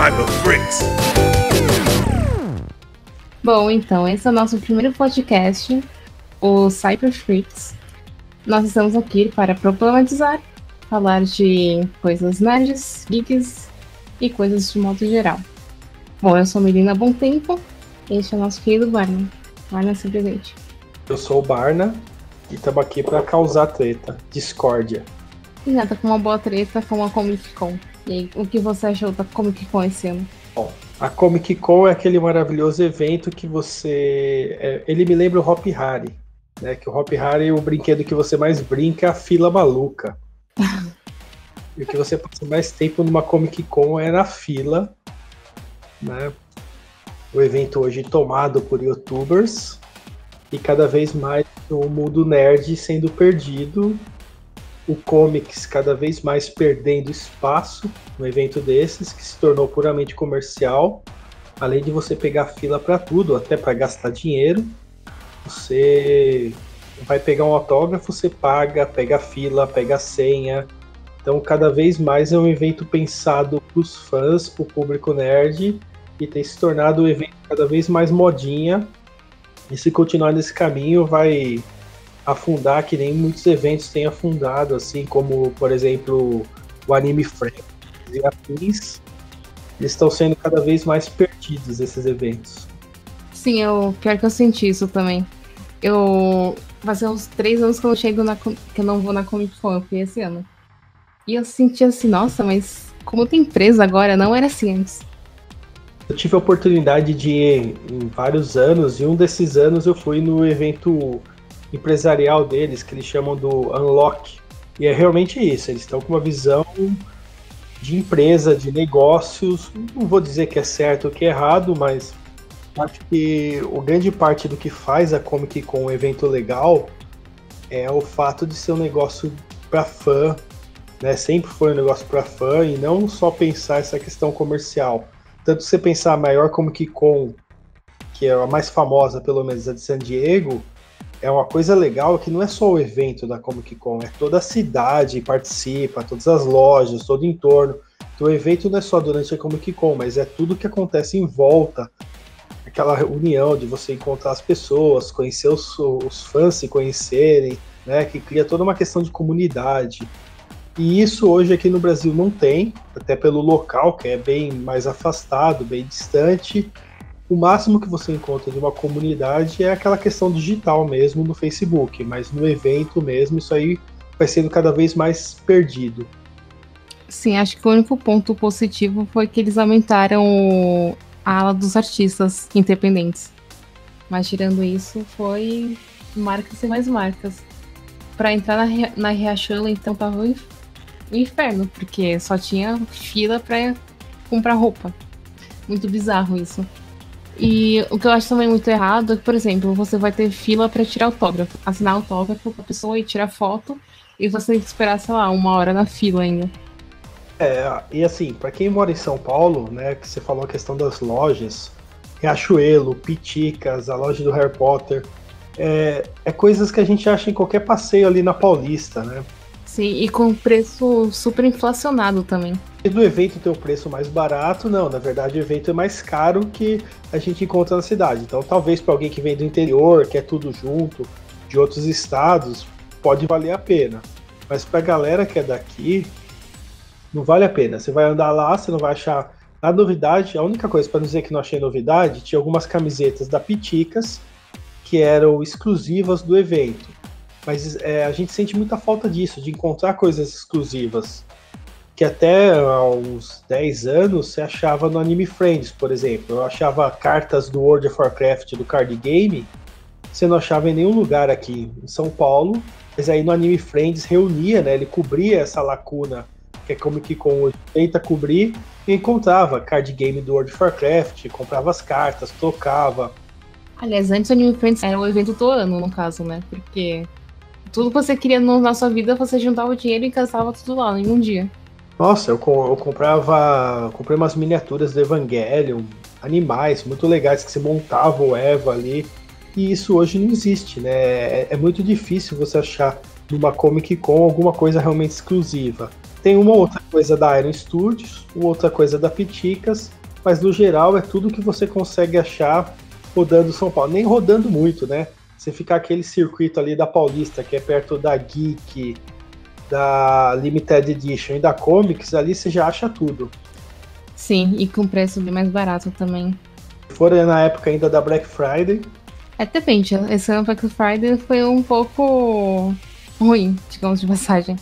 Cyber Freaks. Bom, então, esse é o nosso primeiro podcast, o Cyber Freaks. Nós estamos aqui para problematizar, falar de coisas nerds, geeks e coisas de modo geral. Bom, eu sou Melina Bom Tempo, este é o nosso querido Barna. Barna, se presente. Eu sou o Barna e estamos aqui para causar treta, discórdia. E nada, com uma boa treta com a Comic Con. E aí, o que você achou da Comic Con esse ano? Bom, a Comic Con é aquele maravilhoso evento que você. é, ele me lembra o Hop Harry. Né? Que o Hop Harry, o brinquedo que você mais brinca é a fila maluca. e o que você passa mais tempo numa Comic Con é na fila. Né? O evento hoje tomado por youtubers. E cada vez mais o mundo nerd sendo perdido. O comics cada vez mais perdendo espaço no evento desses, que se tornou puramente comercial. Além de você pegar fila para tudo, até para gastar dinheiro, você vai pegar um autógrafo, você paga, pega fila, pega senha. Então, cada vez mais é um evento pensado para os fãs, para o público nerd, e tem se tornado um evento cada vez mais modinha. E se continuar nesse caminho, vai afundar que nem muitos eventos têm afundado, assim como, por exemplo, o Anime Friends e afins. Eles estão sendo cada vez mais perdidos, esses eventos. Sim, eu pior que eu senti isso também. Eu. Fazia uns três anos que eu não chego na. que eu não vou na Comic Con, eu fui esse ano. E eu senti assim, nossa, mas como tem empresa agora, não era assim antes. Eu tive a oportunidade de ir em vários anos, e um desses anos eu fui no evento empresarial deles, que eles chamam do Unlock. E é realmente isso, eles estão com uma visão de empresa, de negócios. Não vou dizer que é certo ou que é errado, mas acho que o grande parte do que faz a Comic Con um evento legal é o fato de ser um negócio para fã, né? Sempre foi um negócio para fã e não só pensar essa questão comercial. Tanto você pensar a maior Comic Con, que é a mais famosa, pelo menos a de San Diego, é uma coisa legal que não é só o evento da Comic Con, é toda a cidade participa, todas as lojas, todo o entorno. Então o evento não é só durante a Comic Con, mas é tudo que acontece em volta. Aquela reunião de você encontrar as pessoas, conhecer os, os fãs se conhecerem, né, que cria toda uma questão de comunidade. E isso hoje aqui no Brasil não tem, até pelo local, que é bem mais afastado, bem distante. O máximo que você encontra de uma comunidade é aquela questão digital mesmo no Facebook, mas no evento mesmo isso aí vai sendo cada vez mais perdido. Sim, acho que o único ponto positivo foi que eles aumentaram o- a ala dos artistas independentes. Mas tirando isso, foi marcas e mais marcas. Pra entrar na, na Riachuelo, então, tava um inferno, porque só tinha fila pra comprar roupa. Muito bizarro isso. E o que eu acho também muito errado é que, por exemplo, você vai ter fila pra tirar autógrafo, assinar autógrafo com a pessoa e tirar foto, e você tem que esperar, sei lá, uma hora na fila ainda. É, e assim, para quem mora em São Paulo, né, que você falou a questão das lojas, Riachuelo, Piticas, a loja do Harry Potter, é, é coisas que a gente acha em qualquer passeio ali na Paulista, né? Sim, e com preço super inflacionado também. Do evento ter o preço mais barato, não, na verdade o evento é mais caro que a gente encontra na cidade. Então talvez para alguém que vem do interior, que é tudo junto, de outros estados, pode valer a pena. Mas pra galera que é daqui, não vale a pena. Você vai andar lá, você não vai achar a novidade. A única coisa, para dizer que não achei novidade, tinha algumas camisetas da Piticas que eram exclusivas do evento. Mas é, a gente sente muita falta disso, de encontrar coisas exclusivas. Que até há uns 10 anos você achava no Anime Friends, por exemplo. Eu achava cartas do World of Warcraft do card game, você não achava em nenhum lugar aqui em São Paulo. Mas aí no Anime Friends reunia, né? Ele cobria essa lacuna que é como que com tenta cobrir e encontrava card game do World of Warcraft, comprava as cartas, trocava. Aliás, antes o Anime Friends era o evento do ano, no caso, né? Porque tudo que você queria na sua vida, você juntava o dinheiro e gastava tudo lá em um dia. Nossa, eu, eu comprava. Comprei umas miniaturas do Evangelion, animais muito legais que você montava o Eva ali. E isso hoje não existe, né? É, é muito difícil você achar numa Comic Con alguma coisa realmente exclusiva. Tem uma outra coisa da Iron Studios, outra coisa da Piticas, mas no geral é tudo que você consegue achar rodando São Paulo. Nem rodando muito, né? Você ficar aquele circuito ali da Paulista, que é perto da Geek, da Limited Edition e da Comics, ali você já acha tudo. Sim, e com preço bem mais barato também. Se for na época ainda da Black Friday. É, depende. Esse ano Black Friday foi um pouco ruim, digamos de passagem.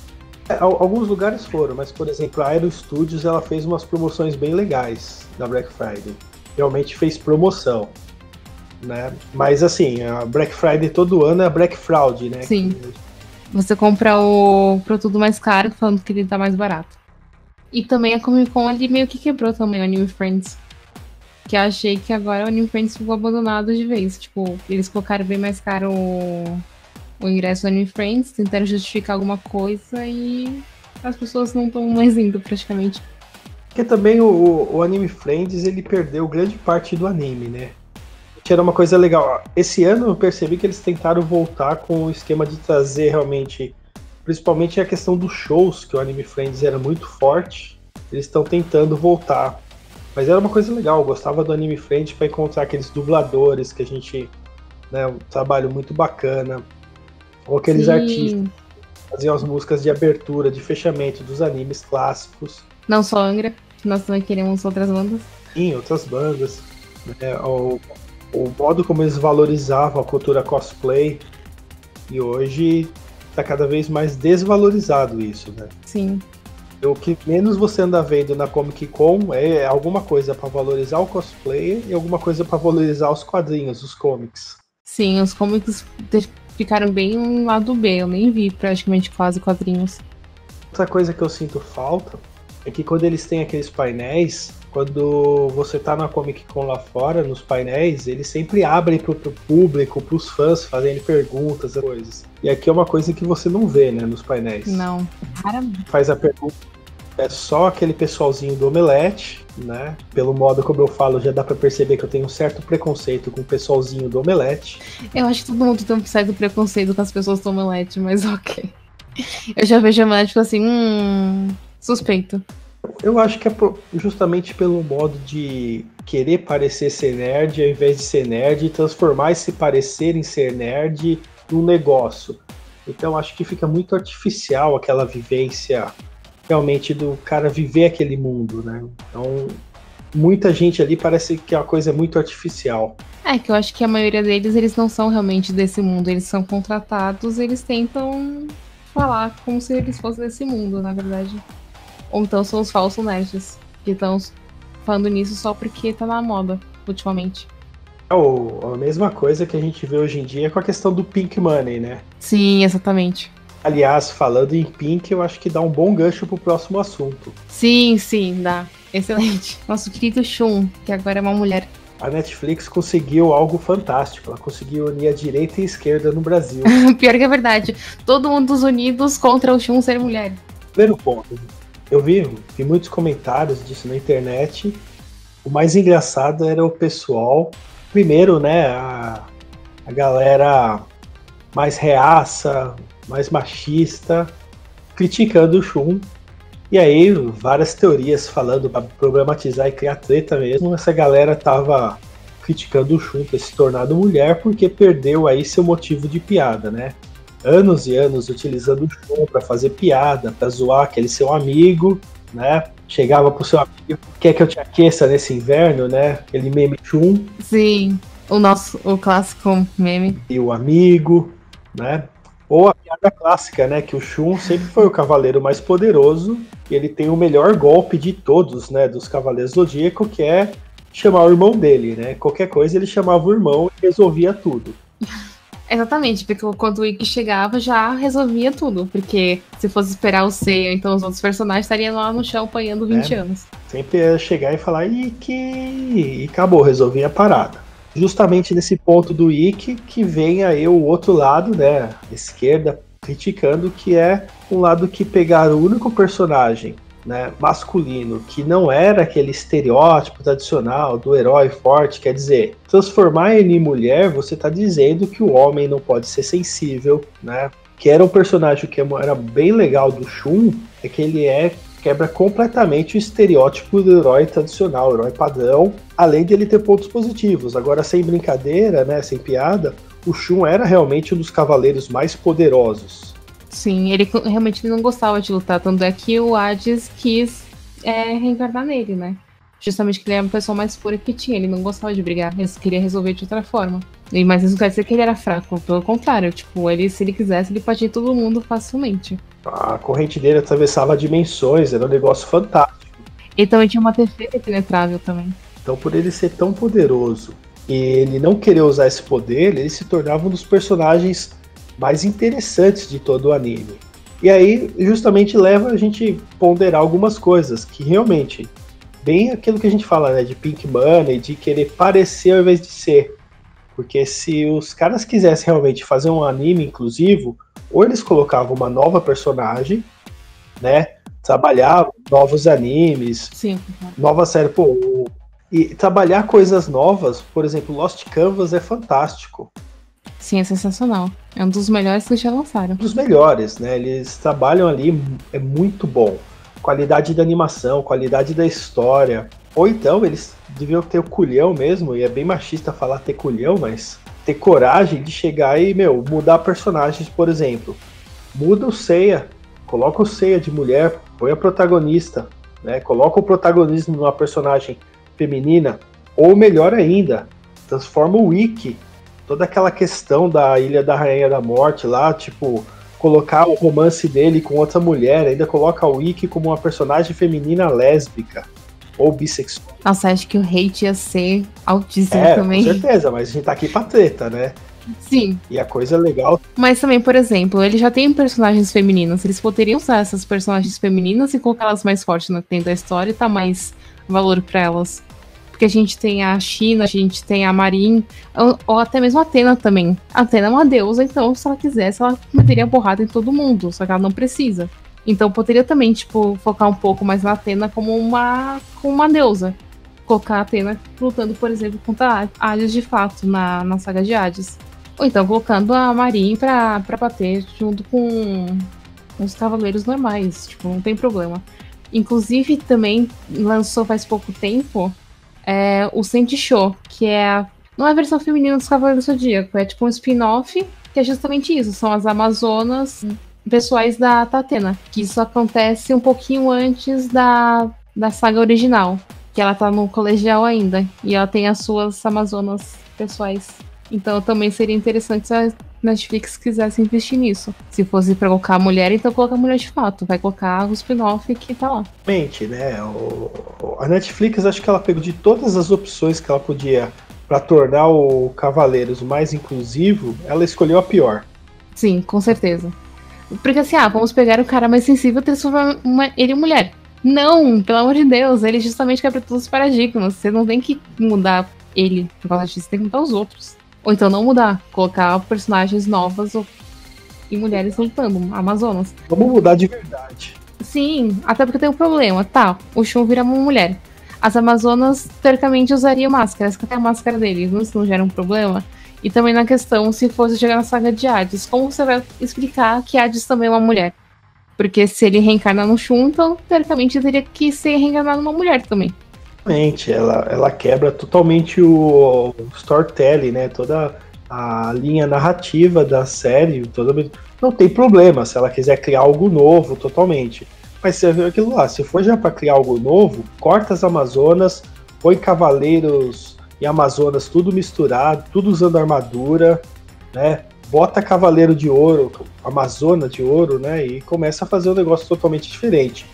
É, alguns lugares foram, mas por exemplo, a Aero Studios ela fez umas promoções bem legais na Black Friday. Realmente fez promoção. Né? Mas assim, a Black Friday todo ano é a Black Fraud, né? Sim. Você compra o produto mais caro falando que ele tá mais barato. E também a Comic Con ali meio que quebrou também o Anime Friends. Que eu achei que agora o Anime Friends ficou abandonado de vez. Tipo, eles colocaram bem mais caro o, o ingresso do Anime Friends, tentaram justificar alguma coisa e as pessoas não estão mais indo praticamente. Porque também o, o Anime Friends ele perdeu grande parte do anime, né? Que era uma coisa legal. Esse ano eu percebi que eles tentaram voltar com o esquema de trazer realmente principalmente a questão dos shows, que o Anime Friends era muito forte, eles estão tentando voltar. Mas era uma coisa legal, eu gostava do Anime Friends para encontrar aqueles dubladores que a gente. Né, um trabalho muito bacana. Ou aqueles Sim. artistas que faziam as músicas de abertura, de fechamento dos animes clássicos. Não só Angra, nós também queremos outras bandas. Sim, outras bandas. Né, o, o modo como eles valorizavam a cultura cosplay. E hoje tá cada vez mais desvalorizado isso, né? Sim. O que menos você anda vendo na Comic Con é alguma coisa para valorizar o cosplay e alguma coisa para valorizar os quadrinhos, os comics. Sim, os comics ficaram bem um lado B, eu nem vi praticamente quase quadrinhos. Outra coisa que eu sinto falta é que quando eles têm aqueles painéis, quando você tá na Comic Con lá fora, nos painéis, eles sempre abrem pro, pro público, pros fãs fazendo perguntas, coisas. E aqui é uma coisa que você não vê, né, nos painéis. Não, Faz a pergunta, é só aquele pessoalzinho do Omelete, né? Pelo modo como eu falo, já dá para perceber que eu tenho um certo preconceito com o pessoalzinho do Omelete. Eu acho que todo mundo tem um certo preconceito com as pessoas do Omelete, mas ok. Eu já vejo o Omelete e fico assim, hum, suspeito. Eu acho que é justamente pelo modo de querer parecer ser nerd ao invés de ser nerd e transformar esse parecer em ser nerd num negócio. Então acho que fica muito artificial aquela vivência realmente do cara viver aquele mundo, né? Então muita gente ali parece que é uma coisa muito artificial. É que eu acho que a maioria deles eles não são realmente desse mundo, eles são contratados, eles tentam falar como se eles fossem desse mundo, na verdade. Ou então são os falsos nerds que estão falando nisso só porque tá na moda ultimamente. É a mesma coisa que a gente vê hoje em dia com a questão do Pink Money, né? Sim, exatamente. Aliás, falando em Pink, eu acho que dá um bom gancho pro próximo assunto. Sim, sim, dá. Excelente. Nosso querido Shun, que agora é uma mulher. A Netflix conseguiu algo fantástico. Ela conseguiu unir a direita e a esquerda no Brasil. Pior que é verdade. Todo mundo dos unidos contra o Shun ser mulher. Primeiro ponto. Eu vi, vi muitos comentários disso na internet. O mais engraçado era o pessoal, primeiro, né, a, a galera mais reaça, mais machista, criticando o Shun. E aí, várias teorias falando para problematizar e criar treta mesmo. Essa galera tava criticando o Shun ter se tornado mulher porque perdeu aí seu motivo de piada, né? Anos e anos utilizando o Shun para fazer piada, para zoar aquele seu amigo, né? Chegava pro seu amigo, quer que eu te aqueça nesse inverno, né? Aquele meme Shun. Sim, o nosso, o clássico meme. E o amigo, né? Ou a piada clássica, né? Que o Shun sempre foi o cavaleiro mais poderoso e ele tem o melhor golpe de todos, né? Dos Cavaleiros Zodíaco, que é chamar o irmão dele, né? Qualquer coisa ele chamava o irmão e resolvia tudo. Exatamente, porque quando o Ikki chegava já resolvia tudo. Porque se fosse esperar o Seiya, então os outros personagens estariam lá no chão apanhando 20 é, anos. Sempre ia chegar e falar Ikki e acabou, resolvia a parada. Justamente nesse ponto do Ikki que vem aí o outro lado, né, esquerda, criticando, que é um lado que pegar o único personagem né, masculino, que não era aquele estereótipo tradicional do herói forte, quer dizer, transformar ele em mulher, você está dizendo que o homem não pode ser sensível, né? que era um personagem que era bem legal do Shun, é que ele é quebra completamente o estereótipo do herói tradicional, herói padrão, além de ele ter pontos positivos. Agora, sem brincadeira, né, sem piada, o Shun era realmente um dos cavaleiros mais poderosos. Sim, ele realmente não gostava de lutar, tanto é que o Hades quis é, reencarnar nele, né? Justamente que ele era uma pessoa mais pura que tinha, ele não gostava de brigar, ele queria resolver de outra forma. Mas isso não quer dizer que ele era fraco, pelo contrário, tipo, ele, se ele quisesse, ele ir todo mundo facilmente. A corrente dele atravessava dimensões, era um negócio fantástico. E também tinha uma defesa penetrável também. Então, por ele ser tão poderoso e ele não querer usar esse poder, ele se tornava um dos personagens mais interessantes de todo o anime. E aí, justamente, leva a gente ponderar algumas coisas que realmente, bem aquilo que a gente fala, né, de Pink Money, de querer parecer ao invés de ser. Porque se os caras quisessem realmente fazer um anime inclusivo, ou eles colocavam uma nova personagem, né? Trabalhar novos animes, Sim. nova série, pô, e trabalhar coisas novas, por exemplo, Lost Canvas é fantástico. Sim, é sensacional. É um dos melhores que já lançaram. Um dos melhores, né? Eles trabalham ali, é muito bom. Qualidade da animação, qualidade da história. Ou então eles deviam ter o culhão mesmo, e é bem machista falar ter culhão, mas ter coragem de chegar e, meu, mudar personagens, por exemplo. Muda o Seiya, coloca o Seiya de mulher, põe a protagonista, né? Coloca o protagonismo numa personagem feminina, ou melhor ainda, transforma o Wiki, toda aquela questão da Ilha da Rainha da Morte lá, tipo, colocar o romance dele com outra mulher, ainda coloca o Wiki como uma personagem feminina lésbica ou bissexual. Nossa, acho que o hate ia ser altíssimo é, também. Com certeza, mas a gente tá aqui pra treta, né? Sim. E a coisa é legal. Mas também, por exemplo, ele já tem personagens femininas. Eles poderiam usar essas personagens femininas e colocar elas mais fortes dentro da história e dar mais valor para elas. Porque a gente tem a China, a gente tem a Marin, ou, ou, até mesmo a Atena também. A Atena é uma deusa, então se ela quisesse, ela meteria porrada em todo mundo, só que ela não precisa. Então poderia também, tipo, focar um pouco mais na Atena como uma, como uma deusa. Colocar a Atena lutando, por exemplo, contra Hades de fato na, na saga de Hades. Ou então colocando a Marin pra, pra bater junto com os cavaleiros normais. Tipo, não tem problema. Inclusive, também lançou faz pouco tempo é, o Show, que é a, não é a versão feminina dos Cavaleiros do Zodíaco, é tipo um spin-off que é justamente isso, são as Amazonas pessoais da Tatena, que isso acontece um pouquinho antes da, da saga original, que ela tá no colegial ainda, e ela tem as suas Amazonas pessoais. Então também seria interessante Netflix quisesse investir nisso. Se fosse pra colocar a mulher, então coloca a mulher de fato. Vai colocar o spin-off que tá lá. Mente, né? O, a Netflix acho que ela pegou de todas as opções que ela podia para tornar o Cavaleiros mais inclusivo, ela escolheu a pior. Sim, com certeza. Porque assim, ah, vamos pegar o cara mais sensível e transformar uma, ele em mulher. Não, pelo amor de Deus, ele justamente quebra todos os paradigmas. Você não tem que mudar ele por causa disso, você tem que mudar os outros. Ou então não mudar, colocar personagens novas ou... e mulheres lutando, Amazonas. Vamos mudar de verdade. Sim, até porque tem um problema, tá? O Shun vira uma mulher. As Amazonas, teoricamente, usariam máscaras, que até a máscara deles não, não gera um problema. E também na questão, se fosse chegar na saga de Hades, como você vai explicar que Hades também é uma mulher? Porque se ele reencarna no Shun, então, teoricamente, teria que ser reencarnado numa mulher também. Exatamente, ela, ela quebra totalmente o, o storytelling, né? Toda a linha narrativa da série, toda... não tem problema se ela quiser criar algo novo totalmente. Mas você vê aquilo lá, se for já para criar algo novo, corta as Amazonas, põe cavaleiros e Amazonas tudo misturado, tudo usando armadura, né? Bota Cavaleiro de Ouro, Amazona de Ouro, né? E começa a fazer um negócio totalmente diferente.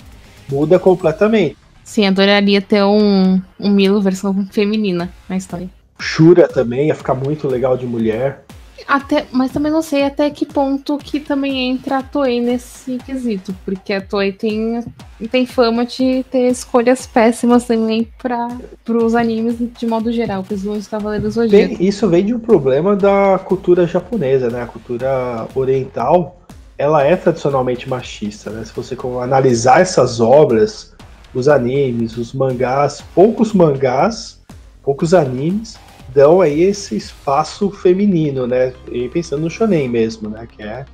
Muda completamente. Sim, adoraria ter um, um Milo versão feminina na história. Shura também ia ficar muito legal de mulher. Até, mas também não sei até que ponto que também entra a Toei nesse quesito, porque a Toei tem, tem fama de ter escolhas péssimas também para os animes de modo geral, para os Cavaleiros Zodíaco. Isso vem de um problema da cultura japonesa, né? A cultura oriental, ela é tradicionalmente machista, né? Se você analisar essas obras, os animes, os mangás, poucos mangás, poucos animes dão aí esse espaço feminino, né? E pensando no shonen mesmo, né? Que é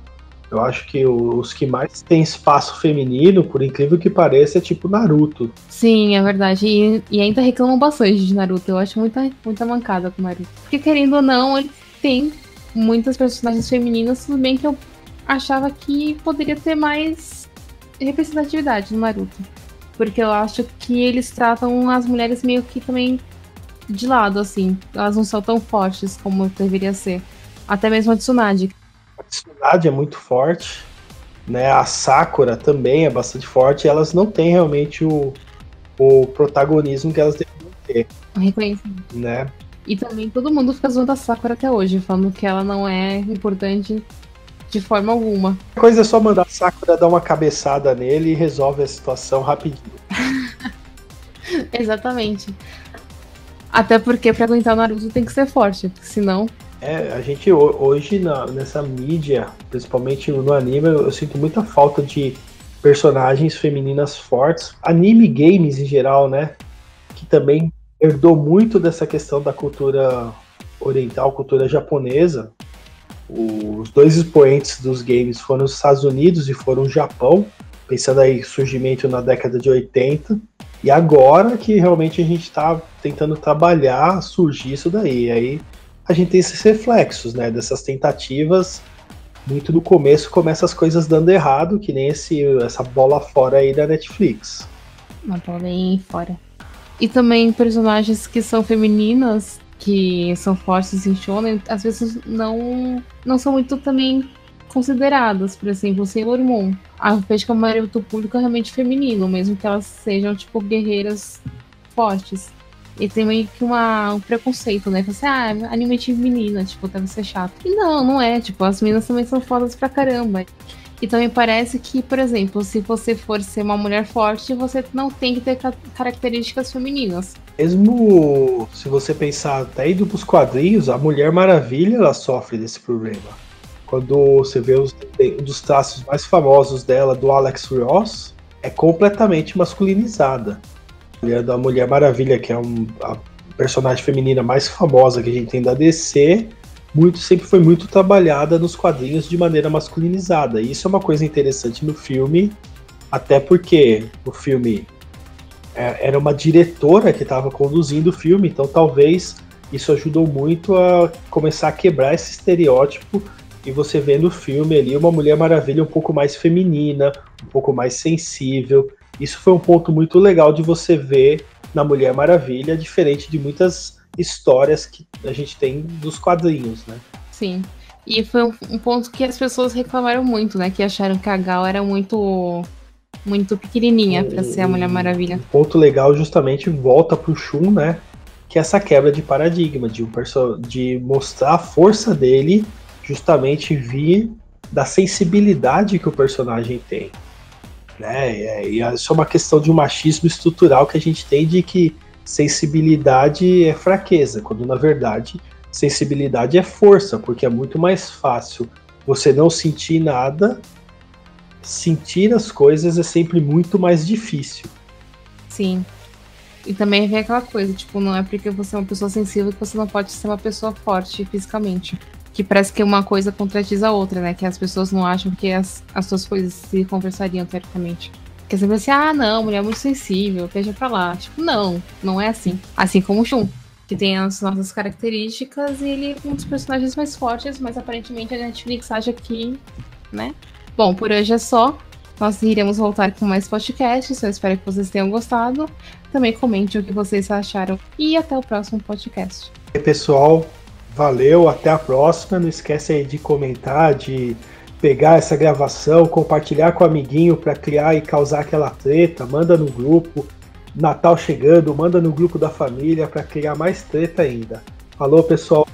Eu acho que os que mais têm espaço feminino, por incrível que pareça, é tipo Naruto. Sim, é verdade. E, e ainda reclamam bastante de Naruto. Eu acho muita, muita mancada com Naruto. Porque querendo ou não, ele tem muitas personagens femininas, tudo bem que eu achava que poderia ter mais representatividade no Naruto. Porque eu acho que eles tratam as mulheres meio que também de lado, assim. Elas não são tão fortes como deveria ser. Até mesmo a Tsunade, Tsunade é muito forte, né? A Sakura também é bastante forte. elas não têm realmente o, o protagonismo que elas deveriam ter. Reconhecimento. Né? E também todo mundo fica zoando a Sakura até hoje, falando que ela não é importante de forma alguma. A coisa é só mandar a Sakura dar uma cabeçada nele e resolve a situação rapidinho. Exatamente. Até porque pra aguentar o Naruto tem que ser forte, senão é, a gente hoje na, nessa mídia, principalmente no anime, eu, eu, sinto muita falta de personagens femininas fortes. Anime games em geral, né? Que também herdou muito dessa questão da cultura oriental, cultura japonesa. Os dois expoentes dos games foram os Estados Unidos e foram o Japão, pensando aí surgimento na década de 80. E agora que realmente a gente está tentando trabalhar surgir isso daí. Aí a gente tem esses reflexos, né, dessas tentativas. Muito no começo começa as coisas dando errado, que nem esse, essa bola fora aí da Netflix. Uma bola bem fora. E também personagens que são femininas, que são fortes em shonen, às vezes não, não são muito também consideradas. Por exemplo, Sailor Moon. A vejo que a maioria do público é realmente feminino, mesmo que elas sejam, tipo, guerreiras fortes. E tem meio que uma, um preconceito, né? Você, ah, anime de menina, tipo, deve ser chato. E não, não é. Tipo, as meninas também são fodas pra caramba. E também parece que, por exemplo, se você for ser uma mulher forte, você não tem que ter características femininas. Mesmo se você pensar até indo pros quadrinhos, a Mulher Maravilha ela sofre desse problema. Quando você vê os, um dos traços mais famosos dela, do Alex Ross, é completamente masculinizada da Mulher Maravilha, que é um, a personagem feminina mais famosa que a gente tem da DC, muito sempre foi muito trabalhada nos quadrinhos de maneira masculinizada. E isso é uma coisa interessante no filme, até porque o filme é, era uma diretora que estava conduzindo o filme, então talvez isso ajudou muito a começar a quebrar esse estereótipo e você vê no filme ali uma Mulher Maravilha um pouco mais feminina, um pouco mais sensível, isso foi um ponto muito legal de você ver na Mulher Maravilha, diferente de muitas histórias que a gente tem dos quadrinhos, né? Sim. E foi um, um ponto que as pessoas reclamaram muito, né? Que acharam que a Gal era muito muito pequenininha para ser a Mulher Maravilha. Um ponto legal justamente volta pro Shun, né? Que é essa quebra de paradigma, de, um de mostrar a força dele justamente vir da sensibilidade que o personagem tem. Né? E isso é uma questão de um machismo estrutural que a gente tem de que sensibilidade é fraqueza, quando na verdade sensibilidade é força, porque é muito mais fácil você não sentir nada, sentir as coisas é sempre muito mais difícil. Sim. E também vem aquela coisa, tipo, não é porque você é uma pessoa sensível que você não pode ser uma pessoa forte fisicamente que parece que uma coisa contradiz a outra, né? Que as pessoas não acham que as, as suas coisas se conversariam teoricamente. Porque você pensa assim, ah, não, mulher é muito sensível, deixa pra lá. Tipo, não, não é assim. Assim como o Shun, que tem as nossas características e ele é um dos personagens mais fortes, mas aparentemente a Netflix acha que, né? Bom, por hoje é só. Nós iremos voltar com mais podcasts. Eu espero que vocês tenham gostado. Também comente o que vocês acharam. E até o próximo podcast. E pessoal, Valeu, até a próxima. Não esquece aí de comentar, de pegar essa gravação, compartilhar com o amiguinho para criar e causar aquela treta. Manda no grupo. Natal chegando, manda no grupo da família para criar mais treta ainda. Falou, pessoal.